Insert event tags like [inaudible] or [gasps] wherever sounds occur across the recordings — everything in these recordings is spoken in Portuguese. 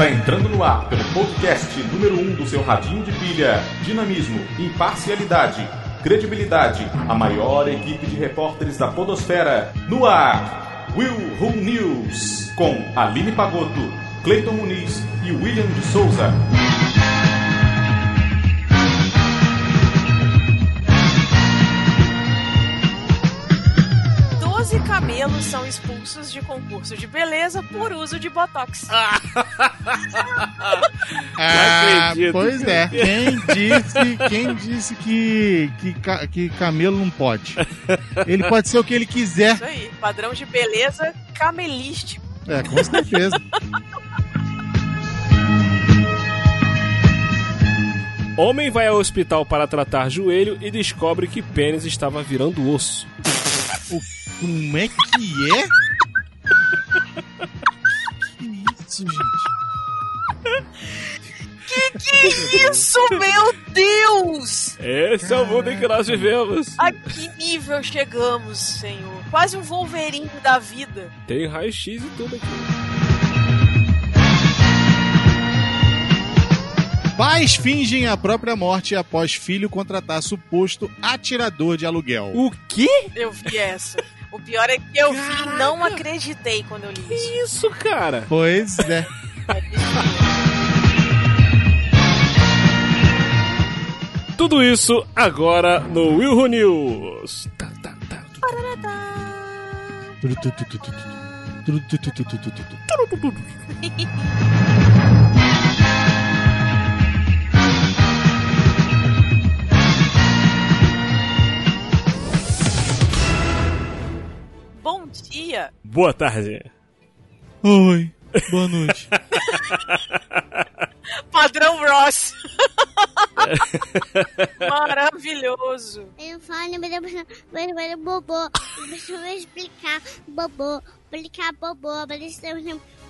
Está entrando no ar pelo podcast número 1 um do seu radinho de pilha. Dinamismo, imparcialidade, credibilidade. A maior equipe de repórteres da podosfera. No ar, Will Who News. Com Aline Pagotto, Cleiton Muniz e William de Souza. Camelos são expulsos de concurso de beleza por uso de botox. [laughs] ah, [laughs] pois é. Quem disse, quem disse que, que, que camelo não pode? Ele pode ser o que ele quiser. Isso aí, padrão de beleza camelístico. É, com certeza. Homem vai ao hospital para tratar joelho e descobre que pênis estava virando osso. O como é que é? que isso, gente? Que que é isso, meu Deus? Esse Caraca. é o mundo em que nós vivemos. A que nível chegamos, Senhor? Quase um Wolverine da vida. Tem raio-x e tudo aqui. Pais fingem a própria morte após filho contratar suposto atirador de aluguel. O quê? Eu vi essa. O pior é que eu Caraca. vi não acreditei quando eu li isso. Que isso, cara? Pois é. Tudo isso agora no Will News. Tá, tá, tá. Boa tarde. Oi. Boa noite. Padrão Ross. Maravilhoso. Eu falo, mas eu bobô. Deixa eu explicar. Bobô. Explicar bobô.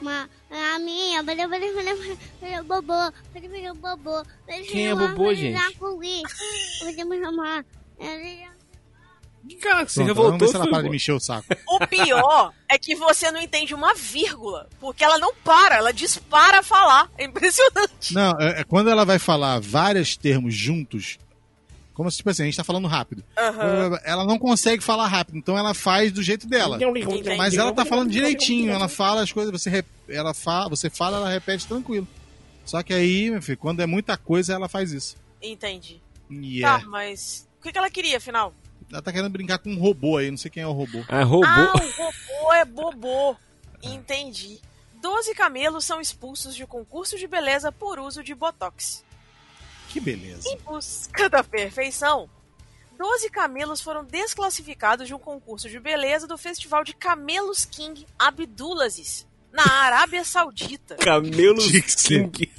Uma, a minha, bobô. Bobô. Quem é bobô, gente? Vamos chamar. Cara, você Pronto, revoltou. Vamos ver se ela para de me encher o saco. O pior é que você não entende uma vírgula. Porque ela não para, ela dispara a falar. É impressionante. Não, é, é quando ela vai falar vários termos juntos, como se, tipo assim, a gente tá falando rápido. Uhum. Ela não consegue falar rápido, então ela faz do jeito dela. Entendi. Mas ela tá falando direitinho, ela fala as coisas, você, ela fala, você fala, ela repete tranquilo. Só que aí, meu filho, quando é muita coisa, ela faz isso. Entendi. Yeah. Tá, mas o que, que ela queria, afinal? Ela tá querendo brincar com um robô aí, não sei quem é o robô. É robô. Ah, o robô é bobô. Entendi. Doze camelos são expulsos de concurso de beleza por uso de botox. Que beleza. Em busca da perfeição, 12 camelos foram desclassificados de um concurso de beleza do festival de Camelos King Abdulaziz, na Arábia Saudita. Camelos King.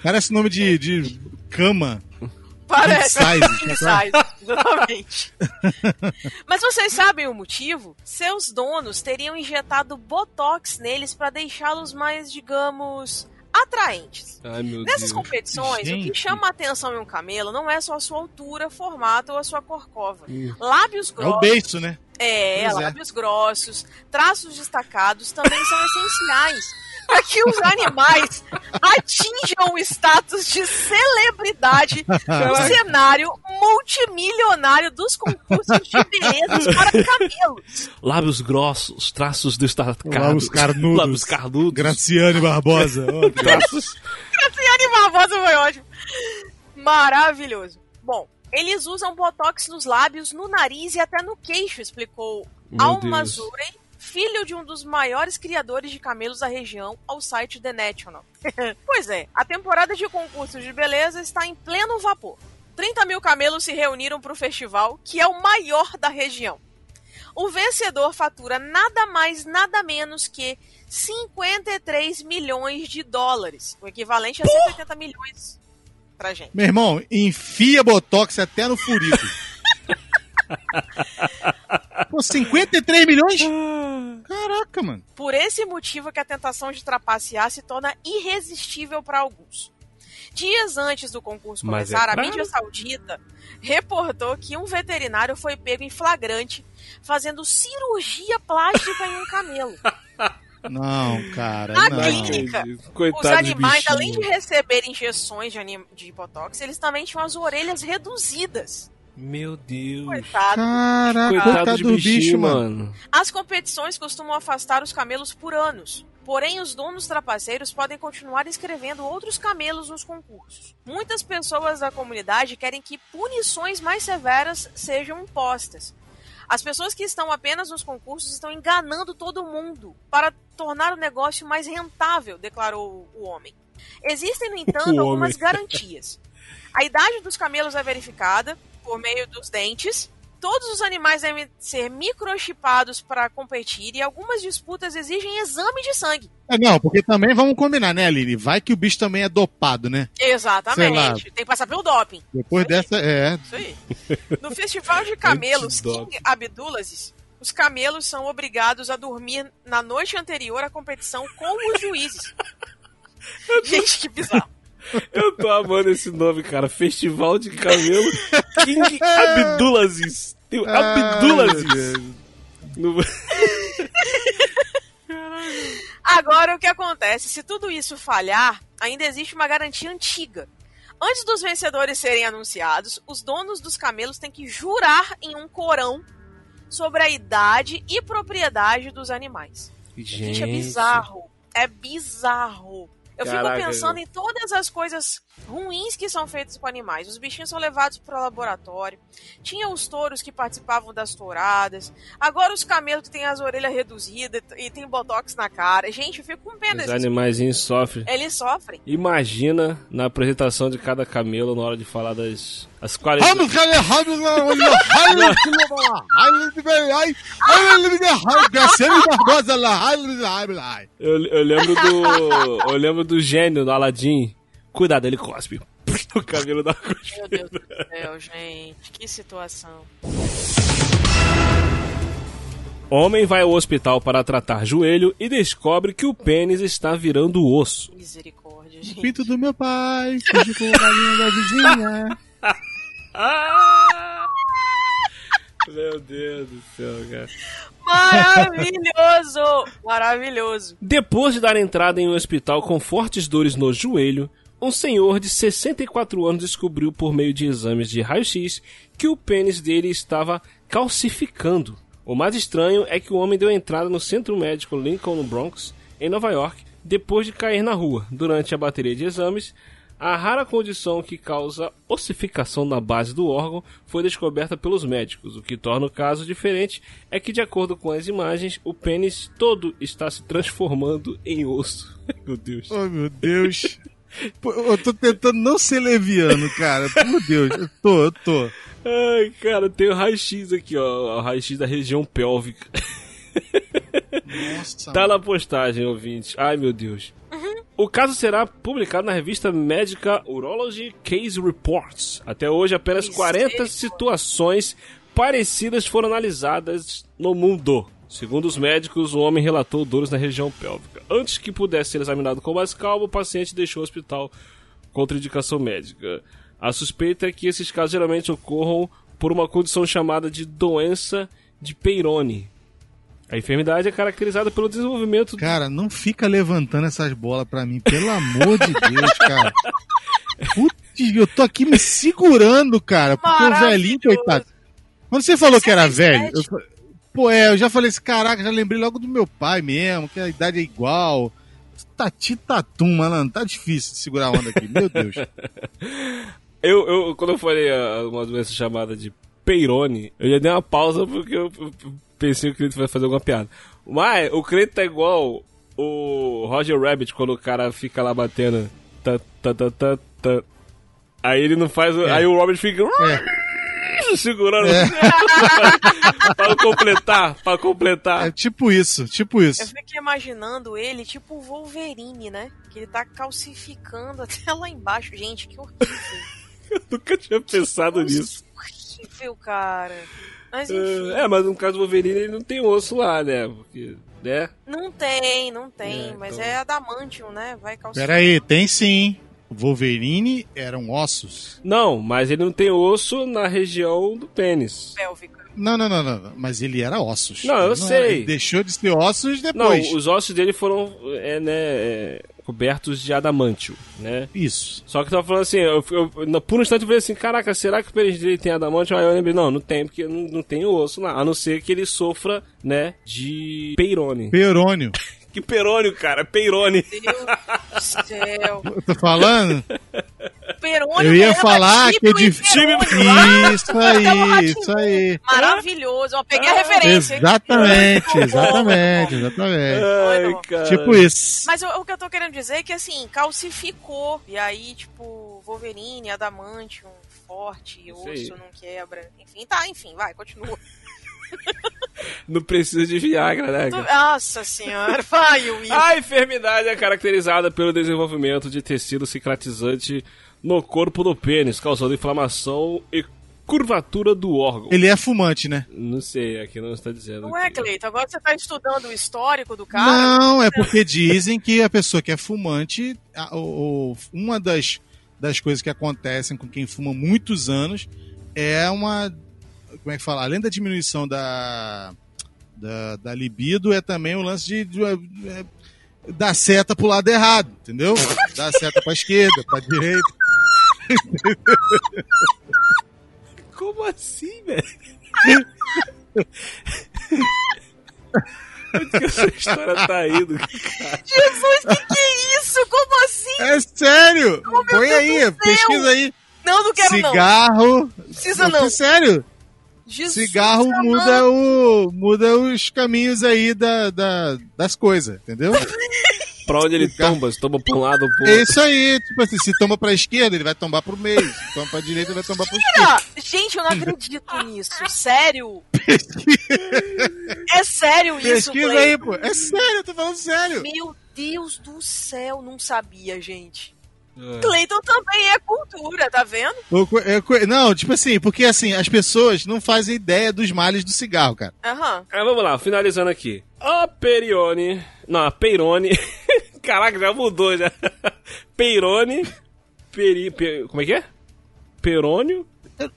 Parece nome de, de cama. [laughs] Parece. Size, size, exatamente. [laughs] Mas vocês sabem o motivo? Seus donos teriam injetado botox neles para deixá-los mais, digamos, atraentes. Ai, Nessas Deus. competições, Gente. o que chama a atenção em um camelo não é só a sua altura, formato ou a sua corcova. Lábios É grossos. o beiço, né? É, Pois é. lábios grossos, traços destacados também são essenciais para que os animais [laughs] atinjam o status de celebridade no cenário multimilionário dos concursos de beleza para camelos. Lábios grossos, traços destacados. Lábios carnudos. Lábios carnudos. Graciane Barbosa. [laughs] Ó, traços. Graciane Barbosa foi ótimo. Maravilhoso. Bom, eles usam botox nos lábios, no nariz e até no queixo, explicou Meu Al Deus. Mazurey, filho de um dos maiores criadores de camelos da região, ao site The National. [laughs] pois é, a temporada de concursos de beleza está em pleno vapor. 30 mil camelos se reuniram para o festival, que é o maior da região. O vencedor fatura nada mais, nada menos que 53 milhões de dólares, o equivalente a 180 milhões pra gente. Meu irmão, enfia Botox até no furico. [laughs] Pô, 53 milhões? Caraca, mano. Por esse motivo que a tentação de trapacear se torna irresistível para alguns. Dias antes do concurso Mas começar, é a mídia saudita reportou que um veterinário foi pego em flagrante fazendo cirurgia plástica em um camelo. [laughs] Não, cara. Na não. clínica, Coitado os animais, de além de receber injeções de, anim... de botox, eles também tinham as orelhas reduzidas. Meu Deus. Coitado. Caraca, Coitado, coitado de do bichinho, bicho, mano. mano. As competições costumam afastar os camelos por anos. Porém, os donos trapaceiros podem continuar inscrevendo outros camelos nos concursos. Muitas pessoas da comunidade querem que punições mais severas sejam impostas. As pessoas que estão apenas nos concursos estão enganando todo mundo para tornar o negócio mais rentável, declarou o homem. Existem, no [laughs] entanto, algumas garantias. A idade dos camelos é verificada por meio dos dentes. Todos os animais devem ser microchipados para competir e algumas disputas exigem exame de sangue. É, não, porque também vamos combinar, né, Aline? Vai que o bicho também é dopado, né? Exatamente. Tem que passar pelo doping. Depois dessa, é. Isso aí. No festival de camelos. King Abdulaziz, os camelos são obrigados a dormir na noite anterior à competição com os juízes. Gente, que bizarro. Eu tô amando esse nome, cara. Festival de Camelo King Abdulaziz. Tem o Abdulaziz. No- Agora, o que acontece? Se tudo isso falhar, ainda existe uma garantia antiga. Antes dos vencedores serem anunciados, os donos dos camelos têm que jurar em um corão sobre a idade e propriedade dos animais. Gente, é bizarro. É bizarro. Eu Caraca, fico pensando em todas as coisas ruins que são feitas com animais. Os bichinhos são levados para o laboratório. Tinha os touros que participavam das touradas. Agora os camelos que têm as orelhas reduzidas e tem botox na cara. Gente, eu fico com pena Os animaizinhos sofrem. Eles sofrem. Imagina na apresentação de cada camelo na hora de falar das as qualidades. Vamos, cara, vamos, vamos, vamos, Graciane Barbosa lá. Eu, eu lembro do. [laughs] Eu lembro do gênio do Aladdin. Cuidado, ele cospe. [laughs] O cabelo da cospe. Meu Deus do céu, gente. Que situação. Homem vai ao hospital para tratar joelho e descobre que o pênis está virando osso. Misericórdia, gente. Pinto do meu pai, fugi com a galinha da vizinha. Ah! Meu Deus do céu, cara. Maravilhoso! Maravilhoso. Depois de dar entrada em um hospital com fortes dores no joelho, um senhor de 64 anos descobriu por meio de exames de raio-x que o pênis dele estava calcificando. O mais estranho é que o homem deu entrada no centro médico Lincoln no Bronx, em Nova York, depois de cair na rua. Durante a bateria de exames, a rara condição que causa ossificação na base do órgão foi descoberta pelos médicos. O que torna o caso diferente é que, de acordo com as imagens, o pênis todo está se transformando em osso. [laughs] Meu Deus. Oh, meu Deus. Eu tô tentando não ser leviano, cara. Por Deus, eu tô, eu tô. Ai, cara, tem o raio-x aqui, ó. O raio-x da região pélvica. Nossa, Tá na postagem, ouvintes. Ai, meu Deus. O caso será publicado na revista médica Urology Case Reports. Até hoje, apenas 40 situações parecidas foram analisadas no mundo. Segundo os médicos, o homem relatou dores na região pélvica. Antes que pudesse ser examinado com mais calma, o paciente deixou o hospital contra indicação médica. A suspeita é que esses casos geralmente ocorram por uma condição chamada de doença de Peyronie. A enfermidade é caracterizada pelo desenvolvimento Cara, não fica levantando essas bolas pra mim, pelo amor de Deus, cara. Putz, eu tô aqui me segurando, cara, porque o velhinho, coitado. Quando você falou que era velho, eu, pô, é, eu já falei assim, caraca, já lembrei logo do meu pai mesmo, que a idade é igual. Tati tatum, malandro, tá difícil de segurar a onda aqui, meu Deus. [laughs] Eu, eu, quando eu falei ah, uma doença chamada de Peyronie, eu já dei uma pausa porque eu, eu pensei que o Cleiton vai fazer alguma piada. Mas o Cleiton tá igual o Roger Rabbit quando o cara fica lá batendo. Tá, tá, tá, tá, tá. Aí ele não faz. o- Aí o Robert fica. [laughs] Segurando. [laughs] para completar, para completar. É tipo isso, tipo Eu isso. fiquei imaginando ele tipo o Wolverine, né? Que ele tá calcificando [laughs] até lá embaixo. Gente, que horrível. Eu nunca tinha pensado Nossa, nisso. horrível, cara. Mas enfim. É, mas no caso do Wolverine ele não tem osso lá, né? Porque, né? Não tem, não tem. É, mas então- é adamantium, né? Vai calcificar. Pera aí, tem sim. Wolverine eram ossos. Não, mas ele não tem osso na região do pênis. Pélvica. Não, não, não, não. Mas ele era ossos. Não, eu Ele sei. era- ele deixou de ser ossos Não, depois. os ossos dele foram é, né, é, cobertos de adamantio, né? Isso. Só que eu tava falando assim, eu, eu- por um instante eu falei assim, caraca, será que o pênis dele tem adamantio? Aí eu lembrei, não, não tem, porque não, não tem osso lá, a não ser que ele sofra, né, de peirone. Perônio. [laughs] Que perônio, cara, peirone. Deus do céu. [laughs] Eu tô falando? [laughs] Perônio Eu ia leva falar que é difícil. Isso aí, isso aí. Maravilhoso. Ó, peguei a referência. hein? Exatamente, exatamente, exatamente. Ai. Tipo isso. Mas o, o que eu tô querendo dizer é que, assim, calcificou. E aí, tipo, Wolverine, Adamantium, forte, osso não quebra. Enfim, tá, enfim, vai, continua. [laughs] Não precisa de Viagra, né, cara? Nossa senhora, vai, Will. A enfermidade é caracterizada pelo desenvolvimento de tecido cicatrizante no corpo do pênis, causando inflamação e curvatura do órgão. Ele é fumante, né? Não sei, aqui não está dizendo. Não é, aqui. Cleiton? Agora você tá estudando o histórico do cara? Não, é porque dizem que a pessoa que é fumante, a- o- o- uma das, das coisas que acontecem com quem fuma muitos anos é uma. Como é que fala? Além da diminuição da, da, da libido, é também o lance de. de é, dar seta pro lado errado, entendeu? Dar seta pra esquerda, pra direita. Como assim, velho? Onde que essa história tá indo? Jesus, que que é isso? Como assim? É sério! Põe Deus aí, pesquisa aí. Não, não quero não. Cigarro. Precisa não. Sério? Jesus Cigarro amado. muda, o, muda os caminhos aí da, da- das coisas, entendeu? [laughs] Pra onde ele tomba? Se tomba pra um lado ou pro É outro. isso aí, tipo assim, se toma pra esquerda, ele vai tombar pro meio. Se toma pra direita, ele vai tombar pro esquerdo. Ah, Gente, eu não acredito nisso. Sério? É sério isso, Pesquisa aí, pô. É sério, eu tô falando sério. Meu Deus do céu, não sabia, gente. É. Cleiton também é cultura, tá vendo? É Não, tipo assim, porque assim, as pessoas não fazem ideia dos males do cigarro, cara. Aham. Ah, vamos lá, finalizando aqui. A Perione. Não, a Peirone. Caraca, já mudou já. Peirone. Peri, pe- como é que é? Perônio.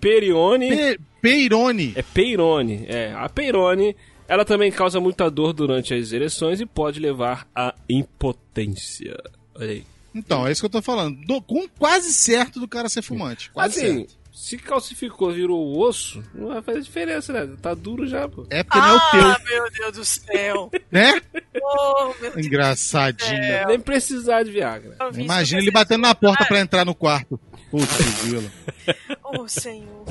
Perione. Pe Peirone. É Peirone. É, a Peirone. Ela também causa muita dor durante as ereções e pode levar à impotência. Olha aí. Então, é isso que eu tô falando. Do- com quase certo do cara ser fumante. Quase assim, certo. Se calcificou, virou osso, não vai fazer diferença, né? Tá duro já, pô. É porque não é o Ah, teu, meu Deus do céu. [laughs] né? oh, meu Deus. Engraçadinho. Nem precisar de Viagra. Imagina ele batendo na porta Ah, pra entrar no quarto. Putz, grilo. Oh, senhor.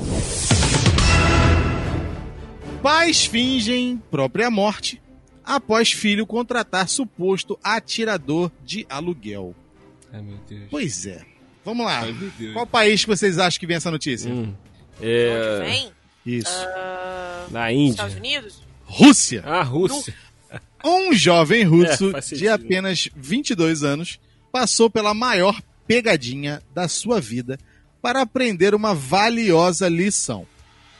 Pais fingem própria morte após filho contratar suposto atirador de aluguel. Ai, meu Deus. Pois é. Vamos lá. Ai. Qual país que vocês acham que vem essa notícia? Hum. Onde É. vem? Isso. Ah, Na Índia. Estados Unidos? Rússia. Ah, Rússia. Um jovem russo É, de apenas 22 anos passou pela maior pegadinha da sua vida para aprender uma valiosa lição.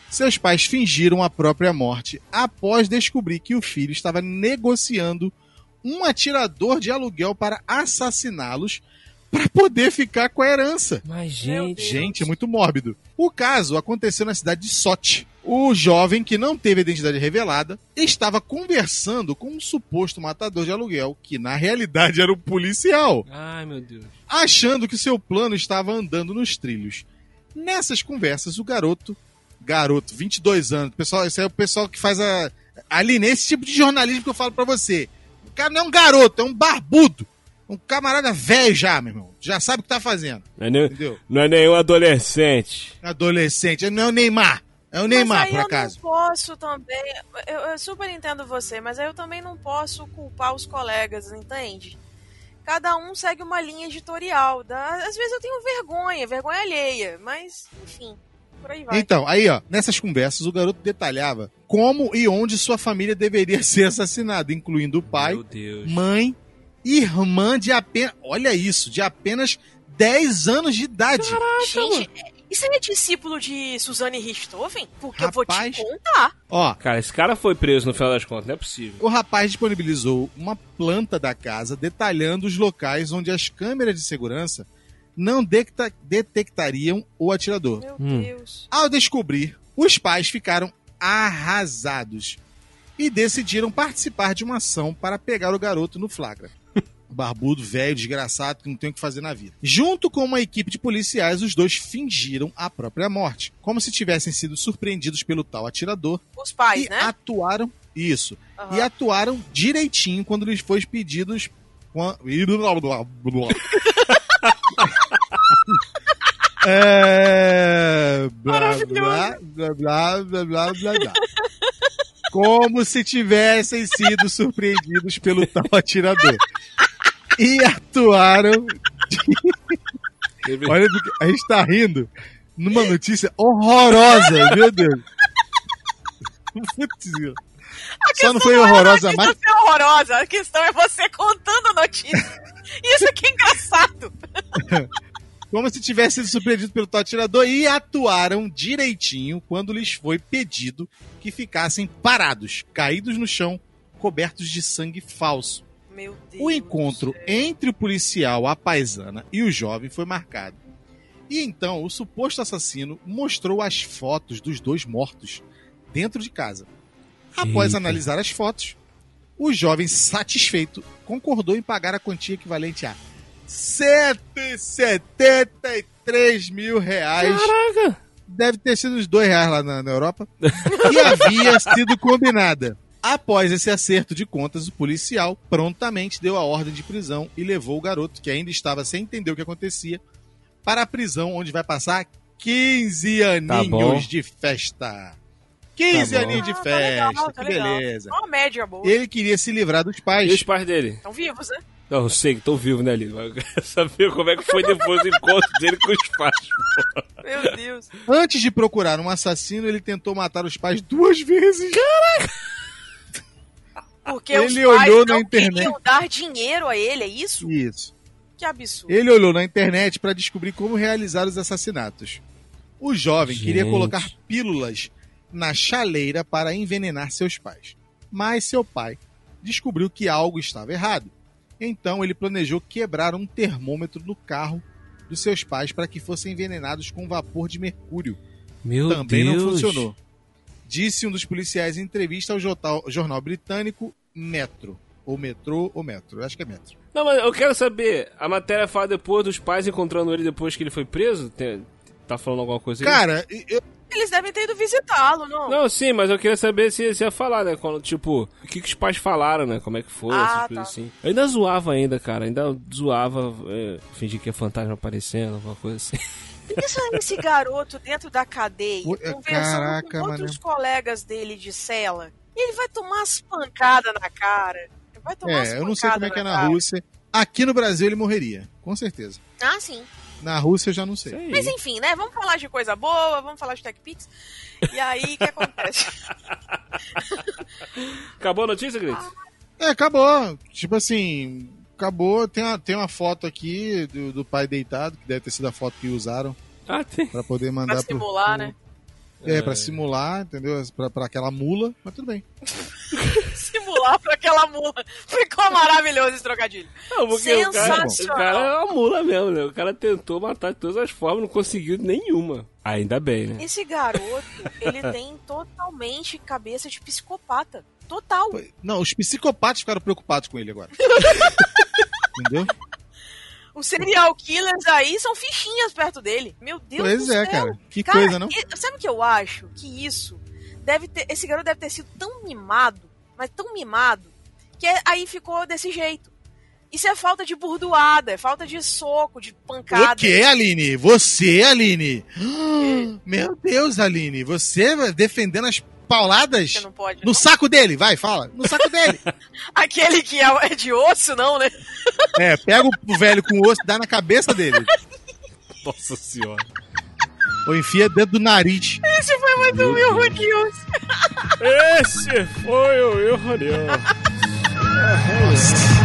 Seus pais fingiram a própria morte após descobrir que o filho estava negociando um atirador de aluguel para assassiná-los para poder ficar com a herança. Mas, gente. Gente, é muito mórbido. O caso aconteceu na cidade de Sochi. O jovem, que não teve identidade revelada, estava conversando com um suposto matador de aluguel, que na realidade era um policial, Ai, meu Deus. achando que seu plano estava andando nos trilhos. Nessas conversas, o garoto, garoto, 22 anos, pessoal, esse é o pessoal que faz a ali nesse tipo de jornalismo que eu falo pra você. O cara não é um garoto, é um barbudo. Um camarada velho já, meu irmão. Já sabe o que tá fazendo, Não é, nem- entendeu? não é nenhum adolescente. adolescente. Não é o Neymar. É o Neymar, mas aí por eu acaso. não posso também. Eu, eu super entendo você, mas aí eu também não posso culpar os colegas, entende? Cada um segue uma linha editorial. Da- Às vezes eu tenho vergonha, vergonha alheia, mas enfim, por aí vai. Então, aí, ó, nessas conversas, o garoto detalhava como e onde sua família deveria [laughs] ser assassinada, incluindo o pai, Meu Deus. mãe, irmã de apenas. Olha isso, de apenas 10 anos de idade. Gente, isso é discípulo de Suzane Richthofen? Porque eu vou Rapaz. te contar. Ó, Cara, esse cara foi preso no final das contas, não é possível. o rapaz disponibilizou uma planta da casa detalhando os locais onde as câmeras de segurança não detecta- detectariam o atirador. Meu Hum. Deus. Ao descobrir, os pais ficaram arrasados e decidiram participar de uma ação para pegar o garoto no flagra barbudo, velho, desgraçado, que não tem o que fazer na vida. Junto com uma equipe de policiais, os dois fingiram a própria morte, como se tivessem sido surpreendidos pelo tal atirador. Os pais, e né? Atuaram. Isso. Uhum. E atuaram direitinho quando lhes foi pedidos. [laughs] é... blá, blá, blá, blá, blá, blá, blá. Como se tivessem sido surpreendidos pelo tal atirador. [laughs] E atuaram. Olha, a gente tá rindo numa notícia horrorosa, meu Deus. Putz. Só não foi horrorosa, a mas questão é horrorosa. A questão é você contando a notícia. [laughs] Isso que é engraçado. como se tivesse sido surpreendido pelo tal atirador e atuaram direitinho quando lhes foi pedido que ficassem parados, caídos no chão, cobertos de sangue falso. Meu Deus. O encontro entre o policial, a paisana e o jovem foi marcado. E então o suposto assassino mostrou as fotos dos dois mortos dentro de casa. Após Eita. analisar as fotos, o jovem satisfeito concordou em pagar a quantia equivalente a 173 mil reais. Caraca! Deve ter sido uns dois reais lá na, na Europa. [laughs] E havia sido combinada. Após esse acerto de contas, o policial prontamente deu a ordem de prisão e levou o garoto, que ainda estava sem entender o que acontecia, para a prisão, onde vai passar 15 Tá aninhos de festa. 15 Tá aninhos de Ah, tá festa, legal, tá que legal. beleza. Uma média boa. Ele queria se livrar dos E os pais. pais dele? Estão vivos, né? Não, eu sei que estão vivos, né, Lino? Eu quero saber como é que foi depois do encontro dele com os pais. Meu Deus. Antes de procurar um assassino, ele tentou matar os pais duas vezes. Porque Ele os pais olhou na não internet. queriam dar dinheiro a ele, é isso? Isso. Que absurdo. Ele olhou na internet para descobrir como realizar os assassinatos. O jovem queria Gente. colocar pílulas na chaleira para envenenar seus pais. Mas seu pai descobriu que algo estava errado. Então ele planejou quebrar um termômetro no carro dos seus pais para que fossem envenenados com vapor de mercúrio. Meu Também Deus. não funcionou. Disse um dos policiais em entrevista ao jornal britânico Metro. Ou Metrô ou Metro. Eu Acho que é Metro. Não, mas eu quero saber, a matéria fala depois dos pais encontrando ele depois que ele foi preso? Tem- tá falando alguma coisa aí? Cara, eu, Eles devem ter ido visitá-lo, não? Não, sim, mas eu queria saber se você ia falar, né? Quando, tipo, o que, que os pais falaram, né? Como é que foi, Ah, essas tá. coisas assim. Eu ainda zoava ainda, cara. Ainda zoava, é, fingir que é fantasma aparecendo, alguma coisa assim. Pensa nesse garoto dentro da cadeia, conversando caraca, com outros mano. colegas dele de cela. Ele vai tomar as pancadas na cara. Ele vai tomar as É, eu não sei como é que é na cara. Rússia. Aqui no Brasil ele morreria, com certeza. Ah, sim. Na Rússia eu já não sei. Aí. Mas enfim, né? Vamos falar de coisa boa, vamos falar de TechPix. E aí, o que acontece? [laughs] Acabou a notícia, Gritz? É, acabou. Tipo assim, acabou. Tem uma, tem uma foto aqui do, do pai deitado, que deve ter sido a foto que usaram Ah, tem. pra poder mandar pra simular, pro, né? É, pra simular, entendeu? Pra, pra aquela mula, mas tudo bem. [laughs] Simular pra aquela mula. Ficou maravilhoso esse trocadilho. Não, porque o cara, o Sensacional. cara é uma mula mesmo, né? O cara tentou matar de todas as formas, não conseguiu nenhuma. Ainda bem, né? Esse garoto, ele tem totalmente cabeça de psicopata. Total. Não, os psicopatas ficaram preocupados com ele agora. [laughs] entendeu? Os serial killers aí são fichinhas perto dele. Meu Deus Pois do é, céu. cara. Que Cara, coisa, não? sabe o que eu acho? Que isso deve ter. Esse garoto deve ter sido tão mimado, mas tão mimado, que é- aí ficou desse jeito. Isso é falta de burdoada, é falta de soco, de pancada. O que, Aline? Você, Aline? [gasps] Meu Deus, Aline. Você defendendo as pauladas Você não pode. no não? saco dele. Vai, fala. No saco dele. [laughs] Aquele que é é de osso, não, né? É, pega o velho com o osso e dá na cabeça dele. Nossa senhora. Ou enfia dentro do nariz. Esse foi mais um Will News. Esse foi o erro, [laughs]